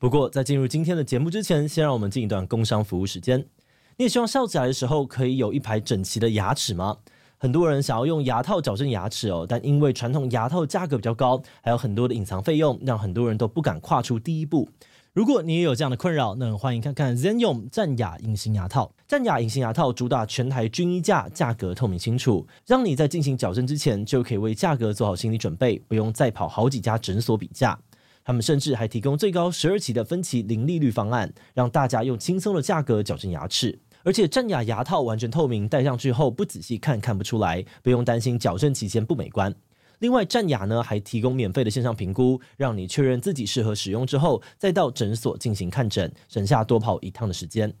不过，在进入今天的节目之前，先让我们进一段工商服务时间。你也希望笑起来的时候可以有一排整齐的牙齿吗？很多人想要用牙套矫正牙齿哦，但因为传统牙套价格比较高，还有很多的隐藏费用，让很多人都不敢跨出第一步。如果你也有这样的困扰，那欢迎看看 Zenyum 战雅隐形牙套。战雅隐形牙套主打全台均一价，价格透明清楚，让你在进行矫正之前就可以为价格做好心理准备，不用再跑好几家诊所比价。他们甚至还提供最高十二期的分期零利率方案，让大家用轻松的价格矫正牙齿。而且战雅牙套完全透明，戴上去后不仔细看看不出来，不用担心矫正期间不美观。另外，战雅呢还提供免费的线上评估，让你确认自己适合使用之后，再到诊所进行看诊，省下多跑一趟的时间。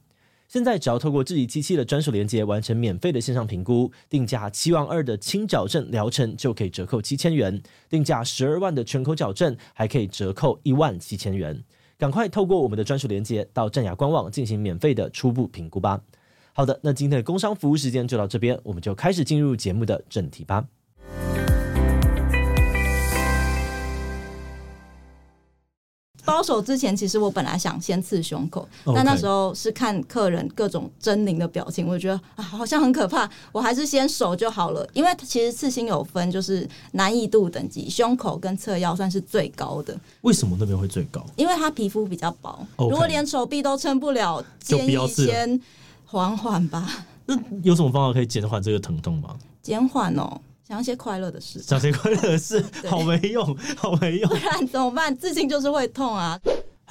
现在只要透过智己机器的专属连接完成免费的线上评估，定价七万二的轻矫正疗程就可以折扣七千元，定价十二万的全口矫正还可以折扣一万七千元。赶快透过我们的专属连接到战雅官网进行免费的初步评估吧。好的，那今天的工商服务时间就到这边，我们就开始进入节目的正题吧。包手之前，其实我本来想先刺胸口.但那时候是看客人各种狰狞的表情，我觉得啊，好像很可怕，我还是先手就好了。因为其实刺青有分，就是难易度等级，胸口跟侧腰算是最高的。为什么那边会最高？因为它皮肤比较薄.如果连手臂都撑不了，建议先缓缓吧。那有什么方法可以减缓这个疼痛吗？减缓哦。讲一些快乐的事，讲些快乐的事，好没用，好没用，不然怎么办？自信就是会痛啊。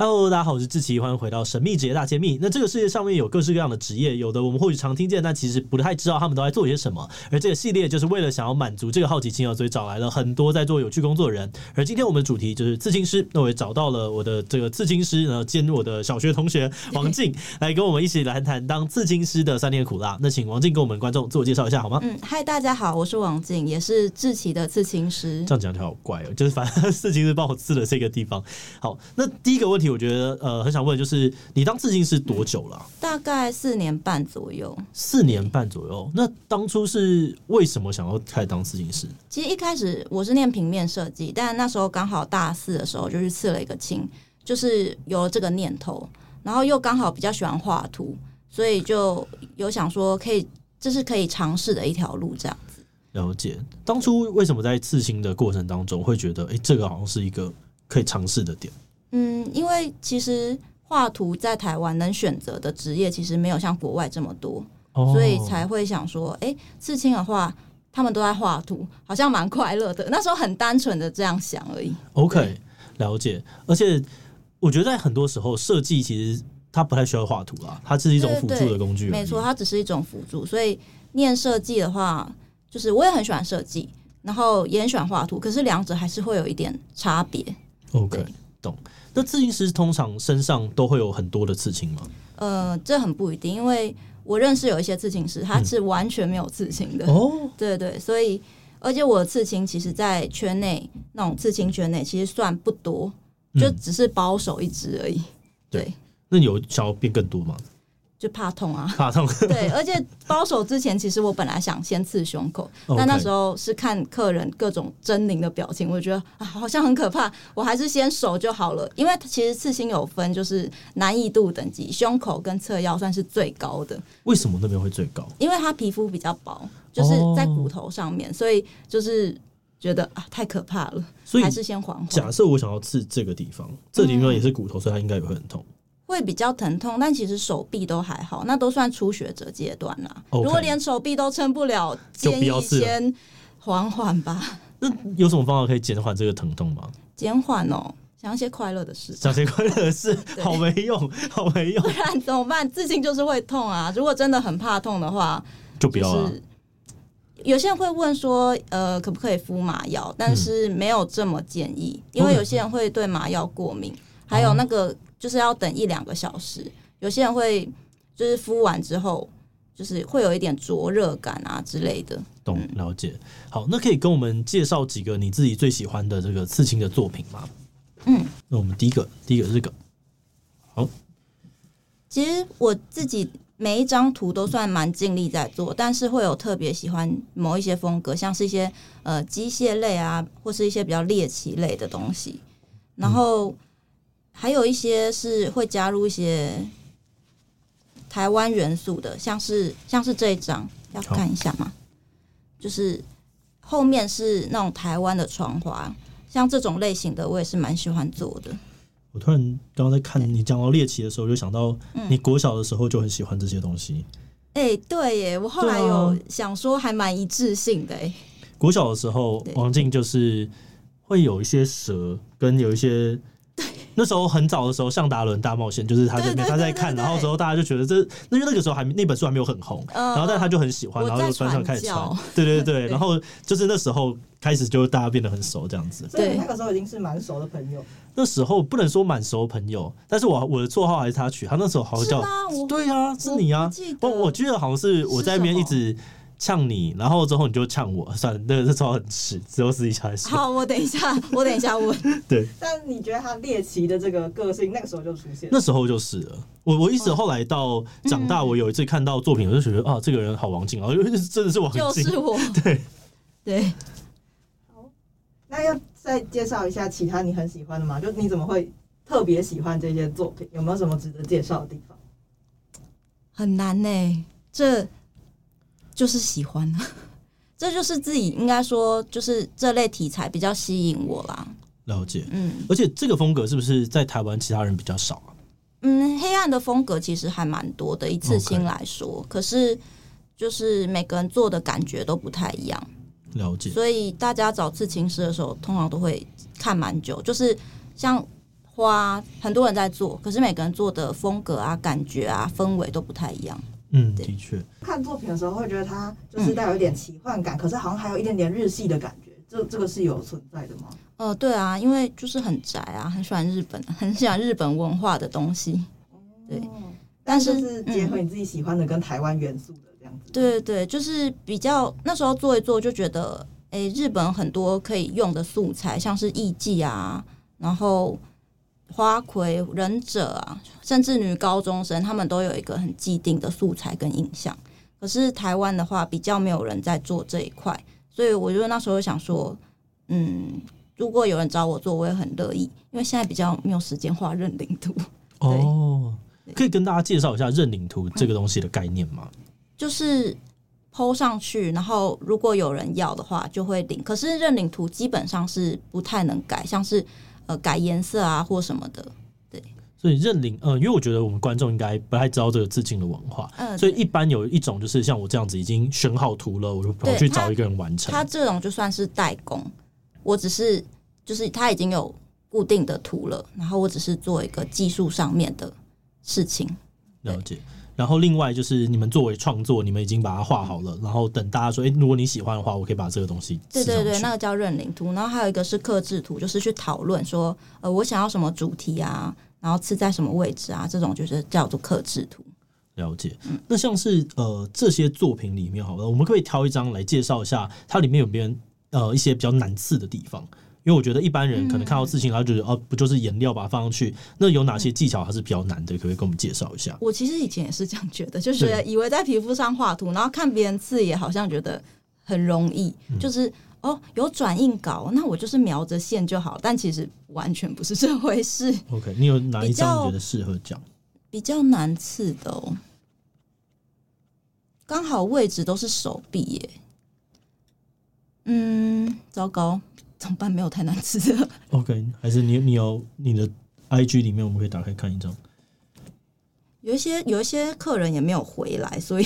Hello，大家好，我是志奇，欢迎回到神秘职业大揭秘。那这个世界上面有各式各样的职业，有的我们或许常听见，但其实不太知道他们都在做些什么。而这个系列就是为了想要满足这个好奇心啊，所以找来了很多在做有趣工作的人。而今天我们的主题就是刺青师，那我也找到了我的这个刺青师，然后兼我的小学同学 王静来跟我们一起来谈谈当刺青师的酸甜苦辣。那请王静跟我们观众自我介绍一下好吗？嗯，嗨，大家好，我是王静，也是志奇的刺青师。这样讲起来好怪哦，就是反正刺青师帮我刺的这个地方。好，那第一个问题，我觉得呃。很想问，就是你当刺青师多久了啊？大概四年半左右。四年半左右，那当初是为什么想要开始当刺青师？其实一开始我是念平面设计，但那时候刚好大四的时候就去刺了一个青，就是有了这个念头，然后又刚好比较喜欢画图，所以就有想说可以，这是可以尝试的一条路，这样子。了解。当初为什么在刺青的过程当中会觉得，哎，这个好像是一个可以尝试的点？嗯，因为其实画图在台湾能选择的职业其实没有像国外这么多，哦、所以才会想说，哎，刺青的话，他们都在画图，好像蛮快乐的。那时候很单纯的这样想而已。OK，了解。而且我觉得在很多时候，设计其实它不太需要画图啦，它是一种辅助的工具。没错，它只是一种辅助。所以念设计的话，就是我也很喜欢设计，然后也很喜欢画图，可是两者还是会有一点差别。OK，懂。那刺青师通常身上都会有很多的刺青吗？呃，这很不一定，因为我认识有一些刺青师，他是完全没有刺青的。哦、嗯，对对，所以而且我的刺青其实，在圈内那种刺青圈内，其实算不多，就只是保守一支而已。嗯、对，对，那你有想要变更多吗？就怕痛啊，怕痛。对，而且包手之前，其实我本来想先刺胸口但那时候是看客人各种狰狞的表情，我觉得啊，好像很可怕，我还是先手就好了。因为其实刺青有分，就是难易度等级，胸口跟侧腰算是最高的。为什么那边会最高？因为它皮肤比较薄，就是在骨头上面，oh. 所以就是觉得啊，太可怕了，所以还是先缓缓。假设我想要刺这个地方，这地方也是骨头，所以它应该也会很痛。会比较疼痛，但其实手臂都还好，那都算初学者阶段啦。Okay, 如果连手臂都撑不了，建议先缓缓吧。那有什么方法可以减缓这个疼痛吗？减缓哦，想一些快乐的事，想些快乐的事，好没用，好没用。不然怎么办？刺青就是会痛啊。如果真的很怕痛的话，就不要了。有些人会问说，呃，可不可以敷麻药？但是没有这么建议，嗯、因为有些人会对麻药过敏，嗯、还有那个。就是要等一两个小时，有些人会就是敷完之后，就是会有一点灼热感啊之类的。懂，了解。好，那可以跟我们介绍几个你自己最喜欢的这个刺青的作品吗？嗯，那我们第一个，第一个是这个。好，其实我自己每一张图都算蛮尽力在做，但是会有特别喜欢某一些风格，像是一些呃机械类啊，或是一些比较猎奇类的东西，然后。嗯还有一些是会加入一些台湾元素的，像是像是这一张，要看一下吗？就是后面是那种台湾的窗花，像这种类型的，我也是蛮喜欢做的。我突然刚刚在看你讲到猎奇的时候，就想到你国小的时候就很喜欢这些东西。哎、对耶，我后来有想说还蛮一致性的。哎，国小的时候，王静就是会有一些蛇，跟有一些。那时候很早的时候，《向达伦大冒险》就是他这边他在看，然后之后大家就觉得这，那因为那个时候还那本书还没有很红，然后但他就很喜欢，然后就穿上开始传，对对对，然后就是那时候开始就大家变得很熟这样子。对，那个时候已经是蛮熟的朋友。那时候不能说蛮熟的朋友，但是我我的绰号还是他取，他那时候好像叫，对啊，是你啊，我我记得好像是我在那边一直。呛你，然后之后你就呛我，算了，那个那时候很迟，之后私底下来说。好，我等一下，我等一下问。对。但你觉得他猎奇的这个个性，那个时候就出现？那时候就是了。我我一直后来到长大，我有一次看到作品，我就觉得、嗯、啊，这个人好王静啊，因为真的是王静。就是我。对对。好，那要再介绍一下其他你很喜欢的吗？就你怎么会特别喜欢这些作品？有没有什么值得介绍的地方？很难呢、欸，这。就是喜欢啊，这就是自己应该说，就是这类题材比较吸引我啦。了解，嗯，而且这个风格是不是在台湾其他人比较少啊？嗯，黑暗的风格其实还蛮多的，一次性来说.可是就是每个人做的感觉都不太一样。了解，所以大家找刺青师的时候，通常都会看蛮久。就是像花，很多人在做，可是每个人做的风格啊、感觉啊、氛围都不太一样。嗯，的确，看作品的时候会觉得它就是带有一点奇幻感，嗯、可是好像还有一点点日系的感觉，这这个是有存在的吗？呃，对啊，因为就是很宅啊，很喜欢日本，很喜欢日本文化的东西。对，但是是结合你自己喜欢的跟台湾元素的这样子。嗯、对对对，就是比较那时候做一做就觉得，哎、欸，日本很多可以用的素材，像是艺伎啊，然后。花魁、忍者啊，甚至女高中生，他们都有一个很既定的素材跟印象。可是台湾的话，比较没有人在做这一块，所以我觉得那时候想说，嗯，如果有人找我做，我也很乐意，因为现在比较没有时间画认领图。哦，可以跟大家介绍一下认领图这个东西的概念吗？嗯、就是 PO 上去，然后如果有人要的话，就会领。可是认领图基本上是不太能改，像是。呃，改颜色啊，或什么的，对。所以认领，呃，因为我觉得我们观众应该不太知道这个致敬的文化，嗯，所以一般有一种就是像我这样子已经选好图了，我就跑去找一个人完成。他这种就算是代工，我只是就是他已经有固定的图了，然后我只是做一个技术上面的事情。了解。然后另外就是你们作为创作，你们已经把它画好了，然后等大家说，哎，如果你喜欢的话，我可以把这个东西。对对对，那个叫认领图。然后还有一个是克制图，就是去讨论说，呃，我想要什么主题啊，然后刺在什么位置啊，这种就是叫做克制图。了解。嗯，那像是呃这些作品里面，好了，我们可以挑一张来介绍一下，它里面有没有呃一些比较难刺的地方。因为我觉得一般人可能看到刺青，然后觉得哦，不就是颜料把它放上去？那有哪些技巧还是比较难的？可不可以跟我们介绍一下？我其实以前也是这样觉得，就是以为在皮肤上画图，然后看别人刺也好像觉得很容易，就是哦有转印稿，那我就是描着线就好。但其实完全不是这回事。OK，你有哪一张你觉得适合讲？比较难刺的哦，刚好位置都是手臂耶。嗯，糟糕。怎么办？没有太难吃的。OK，还是你你有你的 IG 里面，我们可以打开看一张。有一些有一些客人也没有回来，所以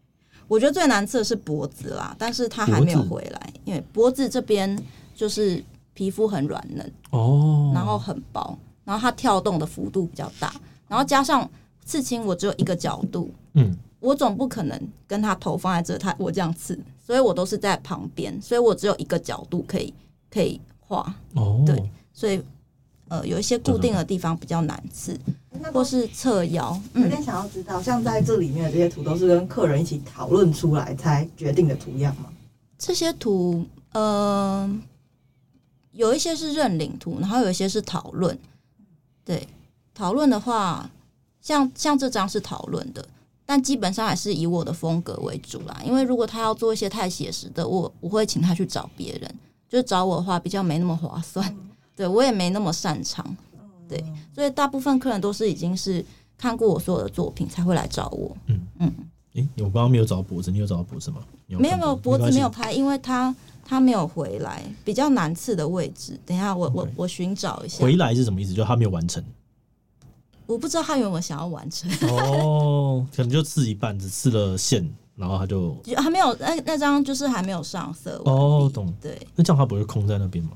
我觉得最难吃的是脖子啦。但是他还没有回来，因为脖子这边就是皮肤很软嫩哦，然后很薄，然后它跳动的幅度比较大，然后加上刺青，我只有一个角度，嗯，我总不可能跟他头放在这，他我这样刺，所以我都是在旁边，所以我只有一个角度可以。可以画哦，对，所以呃，有一些固定的地方比较难刺，或是侧腰。有点想要知道，像在这里面的这些图，都是跟客人一起讨论出来才决定的图样吗？这些图，呃，有一些是认领图，然后有一些是讨论。对，讨论的话，像像这张是讨论的，但基本上还是以我的风格为主啦。因为如果他要做一些太写实的，我我会请他去找别人。就找我的话比较没那么划算，对我也没那么擅长。对，所以大部分客人都是已经是看过我所有的作品才会来找我。嗯嗯，哎、欸，我刚刚没有找到脖子，你有找到脖子吗？有没有没有脖子没有拍，因为他他没有回来，比较难刺的位置。等一下我，我我我寻找一下。回来是什么意思？就他没有完成。我不知道他有没有想要完成。哦，可能就刺一半，只刺了线，然后他就就还没有那那张就是还没有上色。哦，懂。对，那这样他不会空在那边吗？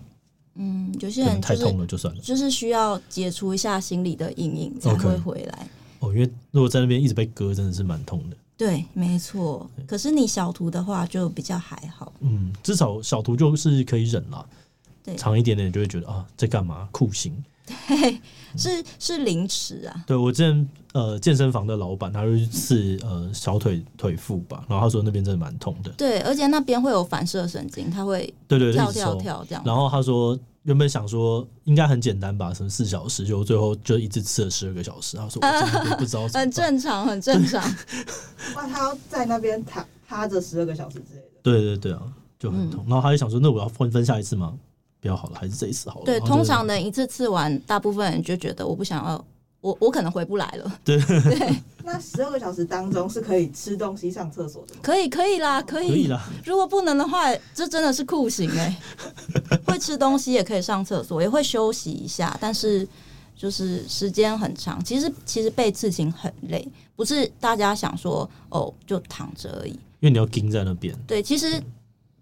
嗯，有些人、就是、太痛了就算了，就是需要解除一下心理的阴影才会回来。Okay. 哦，因为如果在那边一直被割，真的是蛮痛的。对，没错。可是你小图的话就比较还好。嗯，至少小图就是可以忍了。对，长一点点就会觉得啊，在干嘛？酷刑。对，是是凌迟啊。对，我之前呃健身房的老板，他就去刺呃小腿腿腹吧，然后他说那边真的蛮痛的。对，而且那边会有反射神经，他会对对跳跳跳这样。然后他说原本想说应该很简单吧，什么四小时，就最后就一直吃了十二个小时。他说我真的不知道、呃，很正常，很正常。哇，他要在那边躺趴着十二个小时之类的。对对对啊，就很痛。嗯、然后他就想说，那我要分分下一次吗？比较好了，还是这一次好了。对，通常能一次吃完，大部分人就觉得我不想要，我我可能回不来了。对对。那十二个小时当中是可以吃东西、上厕所的吗？可以，可以啦，可以。可以啦。如果不能的话，这真的是酷刑哎、欸。会吃东西也可以上厕所，也会休息一下，但是就是时间很长。其实其实被刺青很累，不是大家想说哦就躺着而已。因为你要盯在那边。对，其实。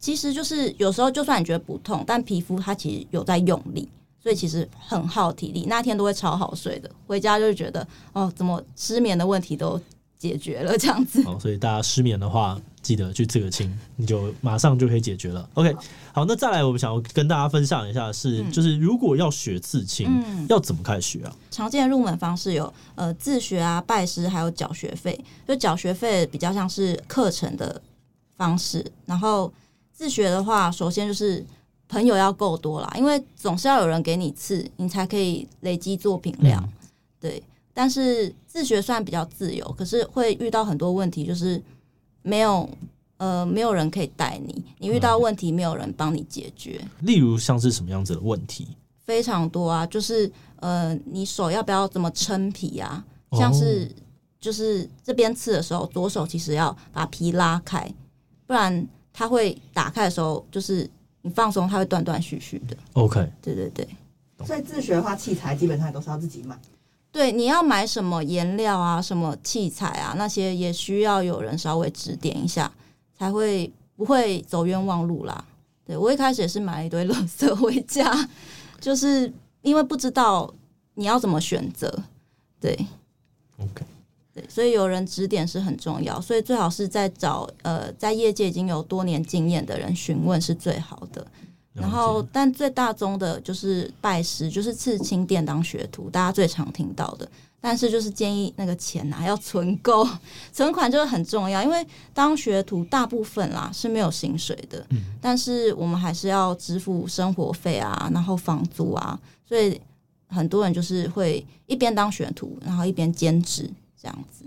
其实就是有时候，就算你觉得不痛，但皮肤它其实有在用力，所以其实很耗体力。那天都会超好睡的，回家就觉得哦，怎么失眠的问题都解决了这样子。好，所以大家失眠的话，记得去刺个青，你就马上就可以解决了。OK，好，那再来我们想要跟大家分享一下是，嗯、就是如果要学刺青，嗯、要怎么开始学啊？常见的入门方式有呃自学啊、拜师，还有缴学费。就缴学费比较像是课程的方式，然后。自学的话，首先就是朋友要够多啦，因为总是要有人给你刺，你才可以累积作品量。嗯、对，但是自学算比较自由，可是会遇到很多问题，就是没有呃没有人可以带你，你遇到问题没有人帮你解决。例如像是什么样子的问题？非常多啊，就是呃你手要不要怎么撑皮啊？像是就是这边刺的时候，左手其实要把皮拉开，不然。它会打开的时候，就是你放松，它会断断续续的。OK，对对对。所以自学的话，器材基本上都是要自己买。对，你要买什么颜料啊，什么器材啊，那些也需要有人稍微指点一下，才会不会走冤枉路啦。对，我一开始也是买了一堆垃圾回家，就是因为不知道你要怎么选择。对，OK。对，所以有人指点是很重要，所以最好是在找呃，在业界已经有多年经验的人询问是最好的。然后，但最大宗的就是拜师，就是刺青店当学徒，大家最常听到的。但是就是建议那个钱啊要存够，存款就是很重要，因为当学徒大部分啦是没有薪水的，嗯，但是我们还是要支付生活费啊，然后房租啊，所以很多人就是会一边当学徒，然后一边兼职。这样子，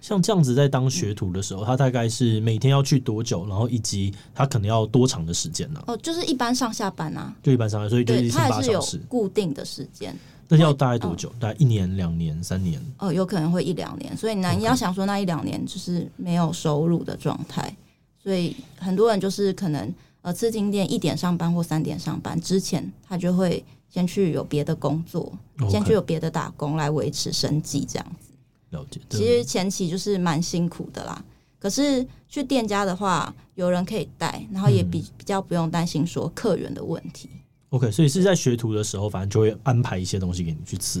像这样子在当学徒的时候，嗯、他大概是每天要去多久？然后以及他可能要多长的时间呢？哦，就是一般上下班啊，就一般上下班，所以就一天八小时，固定的时间。那要大概多久？哦、大概一年、两年、三年？哦，有可能会一两年。所以呢，你要想说那一两年就是没有收入的状态，所以很多人就是可能呃，刺青店一点上班或三点上班之前，他就会先去有别的工作先去有别的打工来维持生计，这样子。了解，其实前期就是蛮辛苦的啦。可是去店家的话，有人可以带，然后也比比较不用担心说客源的问题。嗯、OK，所以是在学徒的时候，反正就会安排一些东西给你去刺。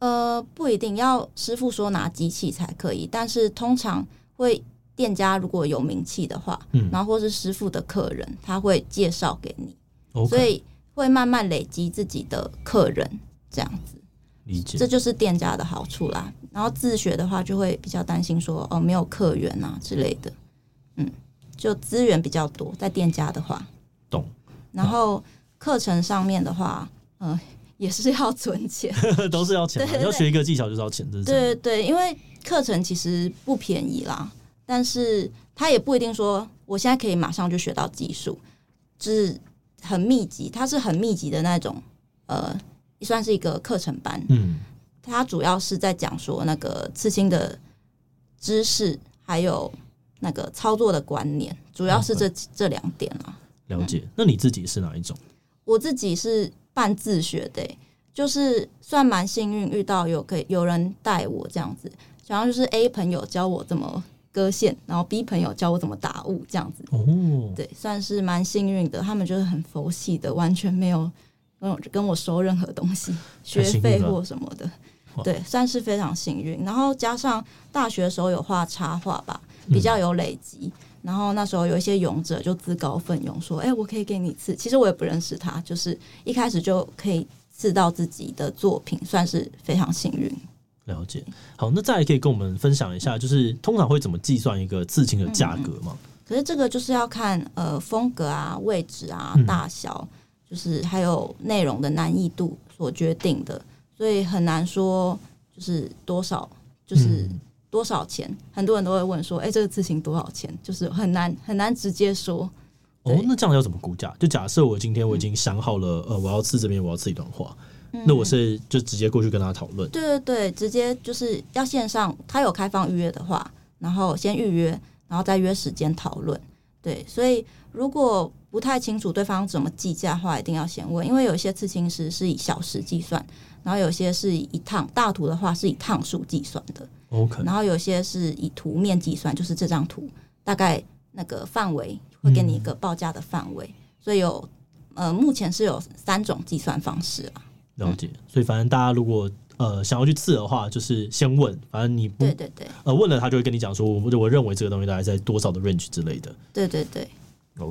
呃，不一定要师傅说拿机器才可以，但是通常会店家如果有名气的话，嗯，然后或是师傅的客人，他会介绍给你，Okay. 所以会慢慢累积自己的客人这样子。理解，这就是店家的好处啦。然后自学的话，就会比较担心说哦，没有客源啊之类的。嗯，就资源比较多，在店家的话，懂。然后课程上面的话，嗯、呃，也是要存钱，都是要钱。你要学一个技巧就是要钱，对对对，因为课程其实不便宜啦，但是他也不一定说我现在可以马上就学到技术，就是很密集，它是很密集的那种，呃。算是一个课程班。嗯，它主要是在讲说那个刺青的知识，还有那个操作的观念，主要是这.这两点啊。了解。那你自己是哪一种？我自己是半自学的、欸，就是算蛮幸运遇到有可以有人带我这样子，然后就是 A 朋友教我怎么割线，然后 B 朋友教我怎么打雾这样子。哦，对，算是蛮幸运的。他们就是很佛系的，完全没有跟我跟我收任何东西，学费或什么的。对，算是非常幸运。然后加上大学的时候有画插画吧，比较有累积。嗯然后那时候有一些勇者就自告奋勇说：“哎，我可以给你刺。”其实我也不认识他，就是一开始就可以刺到自己的作品，算是非常幸运。了解。好，那再来可以跟我们分享一下，就是通常会怎么计算一个刺青的价格吗？嗯，可是这个就是要看呃风格啊、位置啊、大小，嗯、就是还有内容的难易度所决定的，所以很难说就是多少，就是。嗯多少钱？很多人都会问说：“哎、欸，这个刺青多少钱？”就是很难很难直接说。哦，那这样要怎么估价？就假设我今天我已经想好了，嗯、呃，我要刺这边，我要刺一段话，嗯、那我是就直接过去跟他讨论。对对对，直接就是要线上，他有开放预约的话，然后先预约，然后再约时间讨论。对，所以如果不太清楚对方怎么计价的话，一定要先问，因为有些刺青师是以小时计算，然后有些是以一趟大图的话是以趟数计算的。OK，然后有些是以图面计算，就是这张图大概那个范围会给你一个报价的范围，嗯、所以有呃目前是有三种计算方式啊。了解，嗯、所以反正大家如果呃想要去刺的话，就是先问，反正你不对对对，呃问了他就会跟你讲说，我我认为这个东西大概在多少的 range 之类的。对对对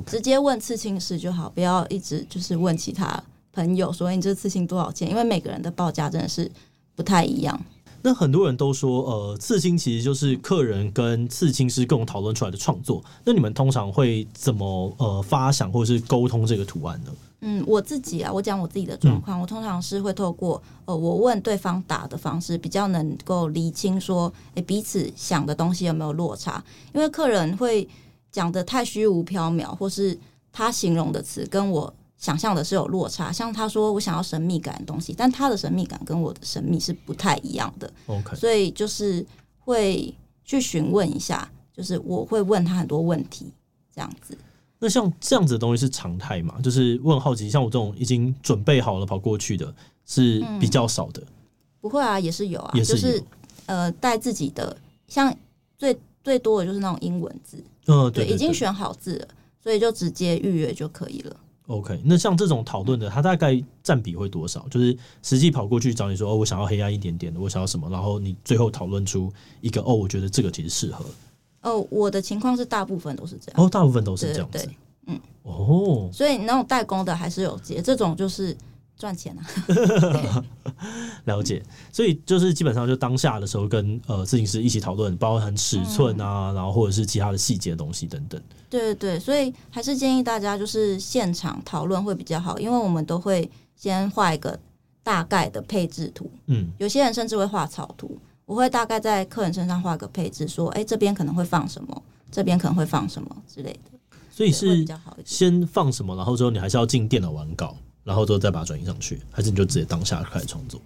直接问刺青师就好，不要一直就是问其他朋友说你这刺青多少钱，因为每个人的报价真的是不太一样。那很多人都说，呃，刺青其实就是客人跟刺青师共同讨论出来的创作。那你们通常会怎么呃发想或者是沟通这个图案呢？嗯，我自己啊，我讲我自己的状况，嗯、我通常是会透过呃，我问对方打的方式，比较能够厘清说，诶、欸，彼此想的东西有没有落差？因为客人会讲的太虚无缥缈，或是他形容的词跟我。想象的是有落差，像他说我想要神秘感的东西，但他的神秘感跟我的神秘是不太一样的。OK，所以就是会去询问一下，就是我会问他很多问题，这样子。那像这样子的东西是常态嘛？就是问好奇，像我这种已经准备好了跑过去的，是比较少的。嗯、不会啊，也是有啊，也是就是呃带自己的，像最最多的就是那种英文字，嗯，对，已经选好字了，所以就直接预约就可以了。OK，那像这种讨论的，它大概占比会多少？就是实际跑过去找你说，哦，我想要黑暗一点点的，我想要什么，然后你最后讨论出一个，哦，我觉得这个其实适合。哦，我的情况是大部分都是这样。哦，大部分都是这样对，嗯，哦，所以那种代工的还是有接，这种就是。赚钱啊，了解。所以就是基本上就当下的时候跟呃设计师一起讨论，包含尺寸啊，嗯、然后或者是其他的细节的东西等等。对对对，所以还是建议大家就是现场讨论会比较好，因为我们都会先画一个大概的配置图。嗯，有些人甚至会画草图，我会大概在客人身上画个配置，说，哎，这边可能会放什么，这边可能会放什么之类的。所以是先放什么，然后之后你还是要进电脑完稿。然后之后再把它转移上去，还是你就直接当下开始创作？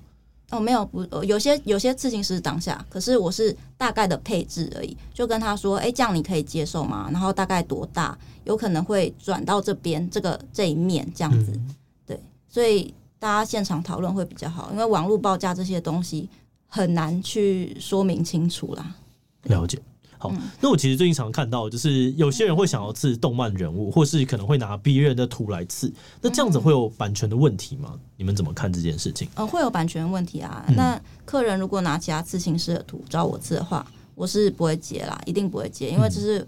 哦，没有，不，有些有些刺青师当下，可是我是大概的配置而已，就跟他说，哎，这样你可以接受吗？然后大概多大？有可能会转到这边这个这一面这样子，嗯、对，所以大家现场讨论会比较好，因为网络报价这些东西很难去说明清楚啦。了解。好，那我其实最近常看到，就是有些人会想要刺动漫人物，或是可能会拿别人的图来刺，那这样子会有版权的问题吗？你们怎么看这件事情？呃，会有版权问题啊。那客人如果拿其他刺青师的图找我刺的话，我是不会接啦，一定不会接，因为这是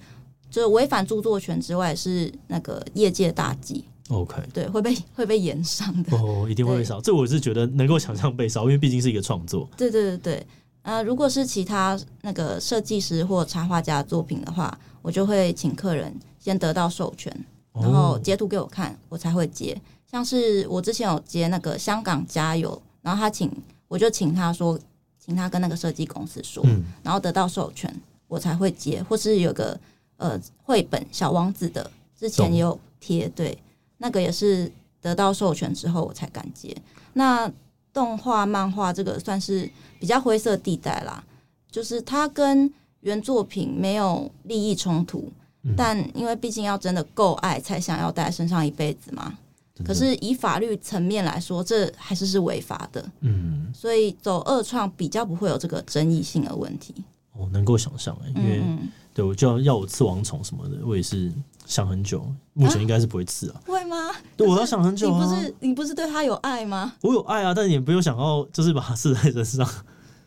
就是违反著作权之外，是那个业界大忌。OK，对，会被 会被延上的哦，一定会被烧。这我是觉得能够想象被烧，因为毕竟是一个创作。对对对对。呃，如果是其他那个设计师或插画家的作品的话，我就会请客人先得到授权，然后截图给我看，我才会接。像是我之前有接那个香港加油，然后他请我就请他说，请他跟那个设计公司说，然后得到授权，我才会接。或是有个呃绘本小王子的，之前也有贴，对，那个也是得到授权之后我才敢接。那动画、漫画这个算是比较灰色地带啦，就是它跟原作品没有利益冲突，嗯、但因为毕竟要真的够爱，才想要带在身上一辈子嘛。可是以法律层面来说，这还是是违法的。嗯，所以走二创比较不会有这个争议性的问题。哦，能够想象哎，因为、嗯、对我就要要我刺王虫什么的，我也是想很久，目前应该是不会刺啊。会吗？对，我要想很久、啊。你不是你不是对他有爱吗？我有爱啊，但也不用想要就是把它刺在身上。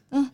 嗯。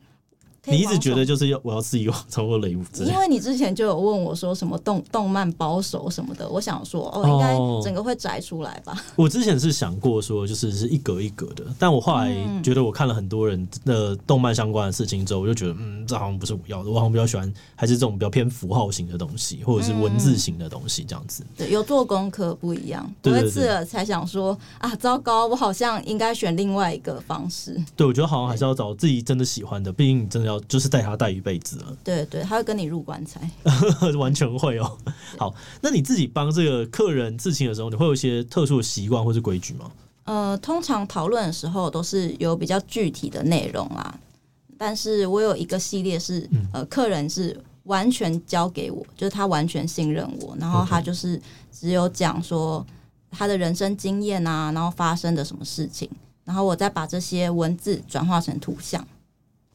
你一直觉得就是要我要自己往超过雷姆，因为你之前就有问我说什么动动漫保守什么的，我想说哦，应该整个会摘出来吧。我之前是想过说就是是一格一格的，但我后来觉得我看了很多人的动漫相关的事情之后，我就觉得嗯，这好像不是我要的，我好像比较喜欢还是这种比较偏符号型的东西，或者是文字型的东西这样子。对，有做功课不一样，我一次了才想说啊，糟糕，我好像应该选另外一个方式。对，我觉得好像还是要找自己真的喜欢的，毕竟你真的要就是带他带一辈子了，对对，他会跟你入棺材，完全会哦。好，那你自己帮这个客人自清的时候，你会有一些特殊的习惯或是规矩吗？呃，通常讨论的时候都是有比较具体的内容啦，但是我有一个系列是，呃，客人是完全交给我，就是他完全信任我，然后他就是只有讲说他的人生经验啊，然后发生的什么事情，然后我再把这些文字转化成图像。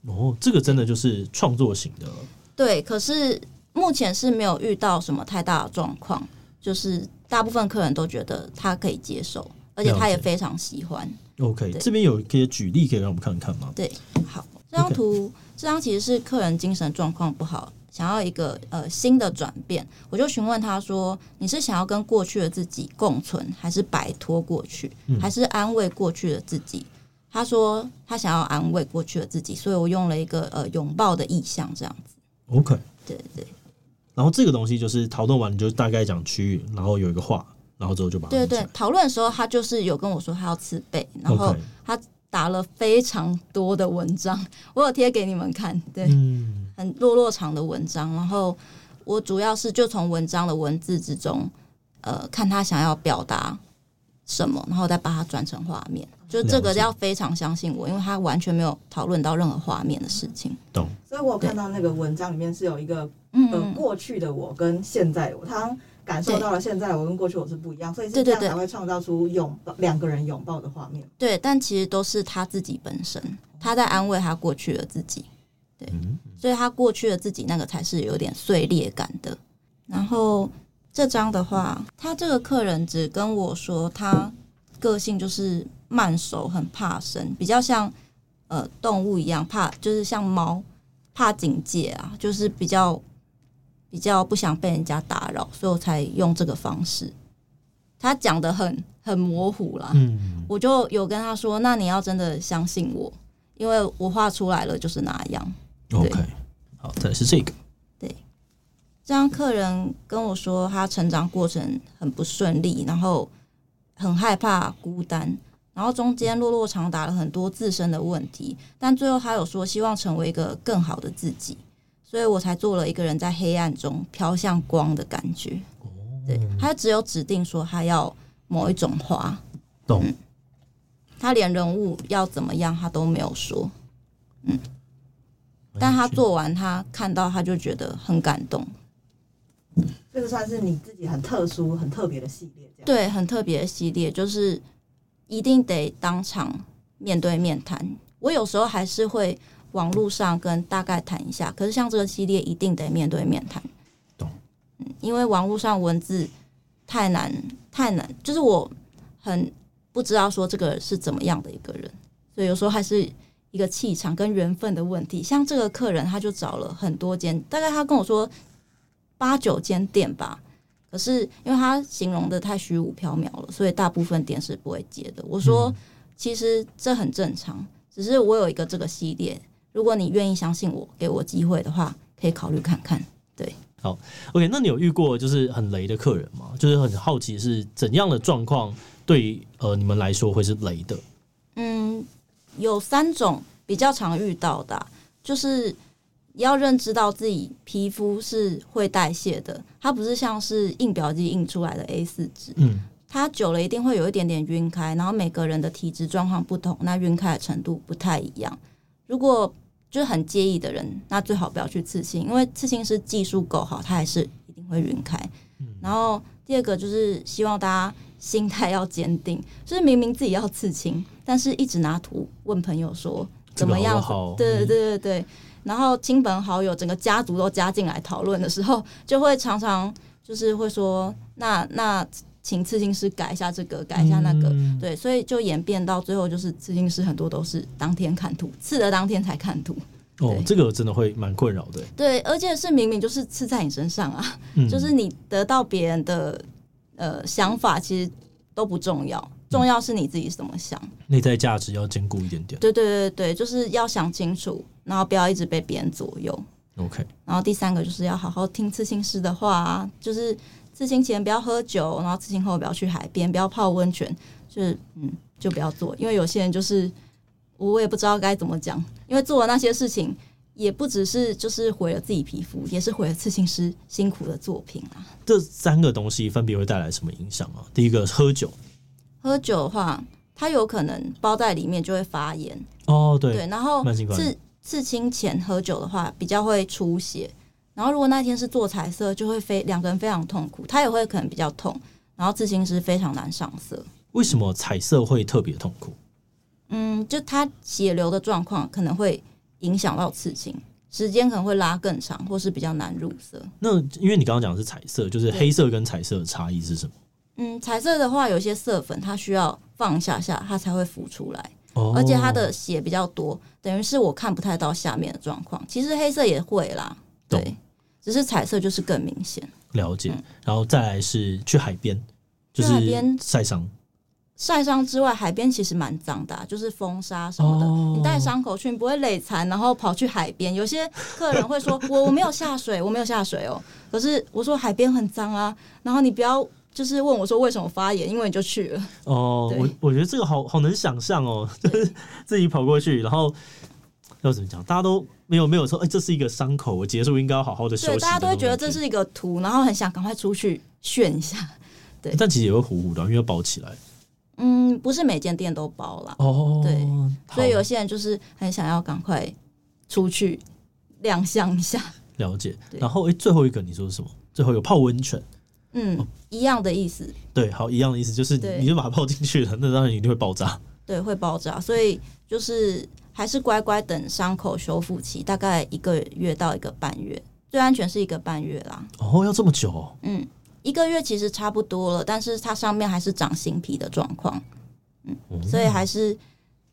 哦，这个真的就是创作型的。对，可是目前是没有遇到什么太大的状况，就是大部分客人都觉得他可以接受，而且他也非常喜欢。OK，这边有一些举例可以让我们看看吗？对，好，这张图，这张其实是客人精神状况不好，想要一个呃新的转变，我就询问他说：“你是想要跟过去的自己共存，还是摆脱过去，还是安慰过去的自己？”他说他想要安慰过去的自己，所以我用了一个呃拥抱的意象，这样子。OK，对对。然后这个东西就是讨论完，你就大概讲区域，然后有一个话，然后之后就把它。对对，讨论的时候他就是有跟我说他要自备，然后他打了非常多的文章，我有贴给你们看，对，嗯、很落落长的文章。然后我主要是就从文章的文字之中，呃，看他想要表达什么，然后再把它转成画面。就这个要非常相信我，因为他完全没有讨论到任何画面的事情。懂。所以我有看到那个文章里面是有一个呃过去的我跟现在的我，他感受到了现在我跟过去我是不一样，所以是这样才会创造出拥抱两个人拥抱的画面。对，但其实都是他自己本身，他在安慰他过去的自己。对，所以他过去的自己那个才是有点碎裂感的。然后这张的话，他这个客人只跟我说他个性就是。慢熟，很怕生，比较像呃动物一样，怕就是像猫，怕警戒啊，就是比较比较不想被人家打扰，所以我才用这个方式。他讲的很很模糊啦，嗯，我就有跟他说，那你要真的相信我，因为我画出来了就是那样。OK，好，再来是这个，对，这样客人跟我说他成长过程很不顺利，然后很害怕孤单。然后中间落落长打了很多自身的问题，但最后他有说希望成为一个更好的自己，所以我才做了一个人在黑暗中飘向光的感觉。对，他只有指定说他要某一种花，懂、嗯？他连人物要怎么样他都没有说，嗯，但他做完他看到他就觉得很感动。这个算是你自己很特殊、很特别的系列，对，很特别的系列就是。一定得当场面对面谈。我有时候还是会网络上跟大概谈一下，可是像这个系列一定得面对面谈。懂。嗯，因为网络上文字太难，太难，就是我很不知道说这个是怎么样的一个人，所以有时候还是一个气场跟缘分的问题。像这个客人，他就找了很多间，大概他跟我说八九间店吧。可是因为他形容的太虚无缥缈了，所以大部分店是不会接的。我说，其实这很正常，只是我有一个这个系列，如果你愿意相信我，给我机会的话，可以考虑看看。对，好，OK。那你有遇过就是很雷的客人吗？就是很好奇是怎样的状况对呃你们来说会是雷的？嗯，有三种比较常遇到的啊，就是。要认知到自己皮肤是会代谢的，它不是像是印表机印出来的 A 四纸，嗯，它久了一定会有一点点晕开，然后每个人的体质状况不同，那晕开的程度不太一样。如果就是很介意的人，那最好不要去刺青，因为刺青师技术够好，他还是一定会晕开。然后第二个就是希望大家心态要坚定，就是明明自己要刺青，但是一直拿图问朋友说怎么样？对对对对。然后亲朋好友整个家族都加进来讨论的时候，就会常常就是会说，那那请刺青师改一下这个，改一下那个，嗯、对，所以就演变到最后，就是刺青师很多都是当天看图，刺的当天才看图。哦，这个真的会蛮困扰的。对，而且是明明就是刺在你身上啊，嗯、就是你得到别人的呃想法，其实都不重要。重要是你自己怎么想，内在价值要兼顾一点点。对对对对，就是要想清楚，然后不要一直被别人左右。OK。然后第三个就是要好好听刺青师的话，就是刺青前不要喝酒，然后刺青后不要去海边，不要泡温泉，就是嗯，就不要做，因为有些人就是我也不知道该怎么讲，因为做了那些事情，也不只是就是毁了自己皮肤，也是毁了刺青师辛苦的作品啊。这三个东西分别会带来什么影响啊？第一个喝酒。喝酒的话，它有可能包在里面就会发炎哦。对对，然后刺刺青前喝酒的话，比较会出血。然后如果那天是做彩色，就会非两个人非常痛苦，他也会可能比较痛。然后刺青师非常难上色。为什么彩色会特别痛苦？嗯，就它血流的状况可能会影响到刺青，时间可能会拉更长，或是比较难入色。那因为你刚刚讲的是彩色，就是黑色跟彩色的差异是什么？嗯，彩色的话，有些色粉它需要放下下，它才会浮出来，哦、而且它的血比较多，等于是我看不太到下面的状况。其实黑色也会啦，对，只是彩色就是更明显。了解，嗯、然后再来是去海边，就是海边晒伤。晒伤之外，海边其实蛮脏的、啊，就是风沙什么的。哦、你带伤口去，你不会累残，然后跑去海边。有些客人会说：“ 我我没有下水，我没有下水哦。”可是我说海边很脏啊，然后你不要。就是问我说为什么发炎，因为你就去了。哦，我我觉得这个好好能想象哦，就 是自己跑过去，然后要怎么讲？大家都没有没有说，哎，这是一个伤口，我结束应该要好好的休息。大家都会觉得这是一个图，然后很想赶快出去炫一下。对，但其实也会糊糊的，因为要包起来。嗯，不是每间店都包啦。哦，对，所以有些人就是很想要赶快出去亮相一下。了解。然后，哎，最后一个你说是什么？最后一个泡温泉。嗯，一样的意思。对，好，一样的意思，就是你就把它泡进去了，那当然一定会爆炸。对，会爆炸，所以就是还是乖乖等伤口修复期，大概一个月到一个半月，最安全是一个半月啦。哦，要这么久哦？嗯，一个月其实差不多了，但是它上面还是长新皮的状况。嗯，所以还是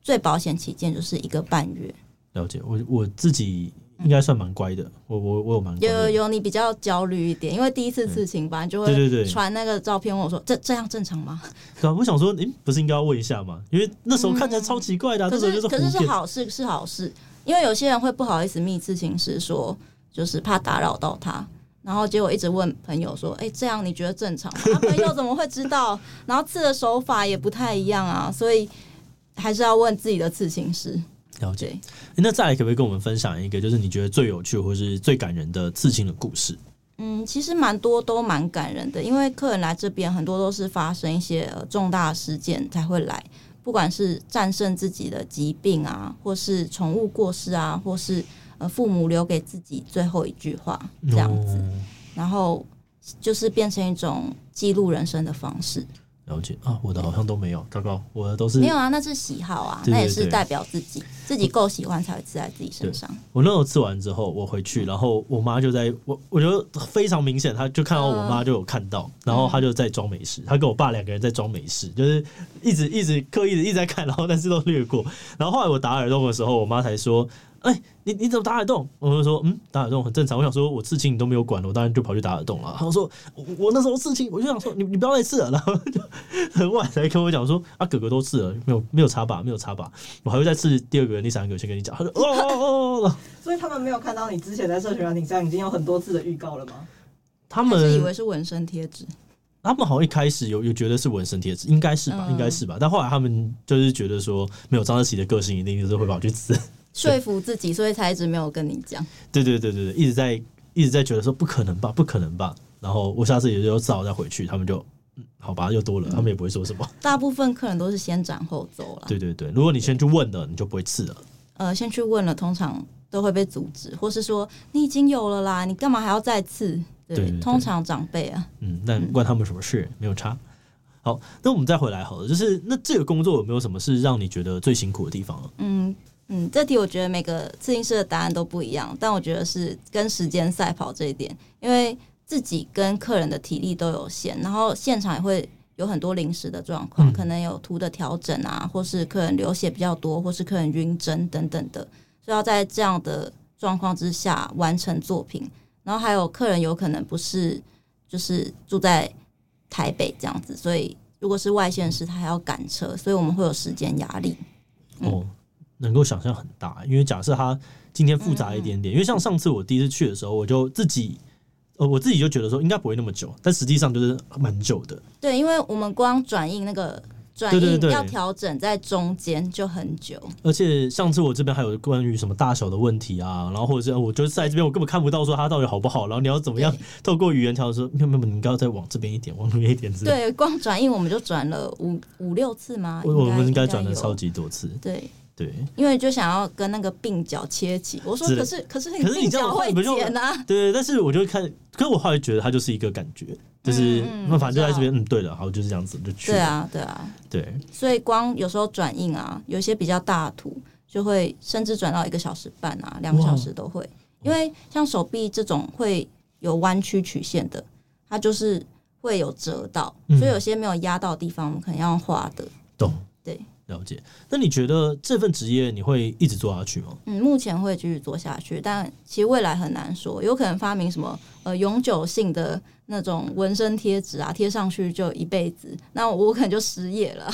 最保险起见，就是一个半月。了解，我我自己。应该算蛮乖的，我我我有蛮有有有，你比较焦虑一点，因为第一次刺青反正、就会传那个照片问我说：“这这样正常吗？” 对啊，我想说，诶，不是应该要问一下吗？因为那时候看起来超奇怪的、啊，嗯、那时候就是可是是好事是好事，因为有些人会不好意思密刺青师说，就是怕打扰到他，然后结果一直问朋友说：“诶，这样你觉得正常吗？”他朋友怎么会知道？然后刺的手法也不太一样啊，所以还是要问自己的刺青师。了解，那再来可不可以跟我们分享一个，就是你觉得最有趣或是最感人的刺青的故事？嗯，其实蛮多都蛮感人的，因为客人来这边很多都是发生一些呃重大事件才会来，不管是战胜自己的疾病啊，或是宠物过世啊，或是呃父母留给自己最后一句话这样子，哦、然后就是变成一种记录人生的方式。了解啊，我的好像都没有，糟糕，我的都是没有啊，那是喜好啊，对对对，那也是代表自己自己够喜欢才会吃在自己身上。我那时候吃完之后，我回去，然后我妈就在我，我觉得非常明显，她就看到我妈就有看到，呃、然后她就在装没事，她跟我爸两个人在装没事，就是一直一直刻意的一直在看，然后但是都略过，然后后来我打耳洞的时候，我妈才说。哎、欸，你你怎么打耳洞？我就说，嗯，打耳洞很正常。我想说，我刺青你都没有管，我当然就跑去打耳洞了。他说，我我那时候刺青，我就想说，你你不要再刺了。然后就很晚才跟我讲说，啊，哥哥都刺了，没有没有插拔，没有插拔，我还会再刺第二个、第三个，先跟你讲。他说，哦哦哦哦。所以他们没有看到你之前在社群软体上已经有很多次的预告了吗？他们以为是纹身贴纸。他们好像一开始有有觉得是纹身贴纸，应该是吧，应该是吧。但后来他们就是觉得说，没有张志奇的个性，一定就是会跑去刺。说服自己，所以才一直没有跟你讲。对对对对对，一直在一直在觉得说不可能吧，不可能吧。然后我下次也就只好再回去，他们就嗯，好吧，又多了，他们也不会说什么。大部分客人都是先斩后奏了。对对对，如果你先去问了，你就不会刺了。呃，先去问了，通常都会被阻止，或是说你已经有了啦，你干嘛还要再刺？对，通常长辈啊，嗯，但关他们什么事？嗯、没有差。好，那我们再回来好了，就是那这个工作有没有什么是让你觉得最辛苦的地方？嗯嗯，这题我觉得每个刺青师的答案都不一样，但我觉得是跟时间赛跑这一点，因为自己跟客人的体力都有限，然后现场也会有很多临时的状况，嗯、可能有图的调整啊，或是客人流血比较多，或是客人晕针等等的，所以要在这样的状况之下完成作品。然后还有客人有可能不是就是住在。台北这样子，所以如果是外县市，他还要赶车，所以我们会有时间压力。嗯、哦，能够想象很大，因为假设它今天复杂一点点，嗯、因为像上次我第一次去的时候，我就自己，呃，我自己就觉得说应该不会那么久，但实际上就是蛮久的。对，因为我们光转印那个。转印要调整在中间就很久，而且上次我这边还有关于什么大小的问题啊，然后或者是我就是在这边我根本看不到说它到底好不好，然后你要怎么样透过语言调说，没有没有，你应该要再往这边一点，往那边一点。对，光转印我们就转了五五六次吗？我们应该转了超级多次。对对，因为就想要跟那个鬓角切齐，我说可是可是那个鬓角会剪啊。对，但是我就看，可是我后来觉得它就是一个感觉。就是那反正就在这边，嗯，对了，好，就是这样子就去。对啊，对啊，对。所以光有时候转印啊，有一些比较大的图，就会甚至转到一个小时半啊，两个小时都会。因为像手臂这种会有弯曲曲线的，它就是会有折到，所以有些没有压到的地方，我们可能要画的。懂。对。了解，那你觉得这份职业你会一直做下去吗？嗯，目前会继续做下去，但其实未来很难说，有可能发明什么呃永久性的那种纹身贴纸啊，贴上去就一辈子，那我可能就失业了。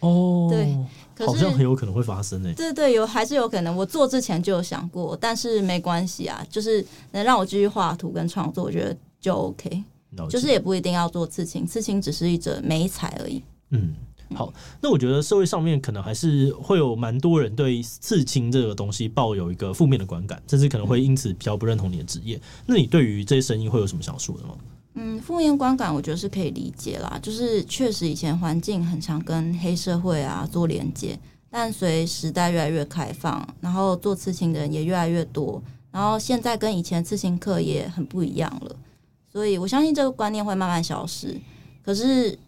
哦，对，好像很有可能会发生诶。对对对，有还是有可能。我做之前就有想过，但是没关系啊，就是能让我继续画图跟创作，我觉得就 OK。就是也不一定要做刺青，刺青只是一种美彩而已。嗯。好，那我觉得社会上面可能还是会有蛮多人对刺青这个东西抱有一个负面的观感，甚至可能会因此比较不认同你的职业。那你对于这些声音会有什么想说的吗？嗯，负面观感我觉得是可以理解啦，就是确实以前环境很常跟黑社会啊做连接，但随时代越来越开放，然后做刺青的人也越来越多，然后现在跟以前刺青课也很不一样了，所以我相信这个观念会慢慢消失。可是。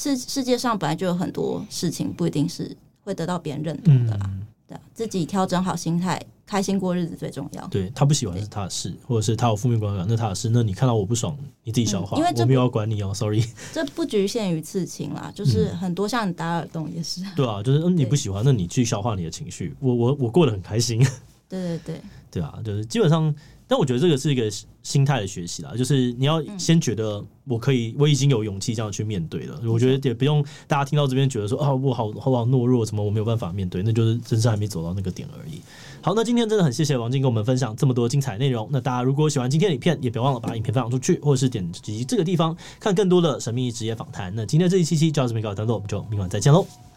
世世界上本来就有很多事情不一定是会得到别人认同的啦，嗯、对，自己调整好心态，开心过日子最重要。对，他不喜欢是他的事，或者是他有负面观感，那他的事。那你看到我不爽，你自己消化，嗯、因为我没有要管你哦，sorry。这不局限于刺青啦，就是很多像你打耳洞也是。对啊，就是嗯你不喜欢，那你去消化你的情绪。我我我过得很开心。对对对，对啊，就是基本上。但我觉得这个是一个心态的学习啦，就是你要先觉得我可以，我已经有勇气这样去面对了。我觉得也不用大家听到这边觉得说啊，我好好好懦弱，什么我没有办法面对，那就是真是还没走到那个点而已。好，那今天真的很谢谢王静跟我们分享这么多精彩内容。那大家如果喜欢今天的影片，也别忘了把影片分享出去，或者是点击这个地方看更多的神秘职业访谈。那今天这一期期就到这边告一段落，我们就明晚再见喽。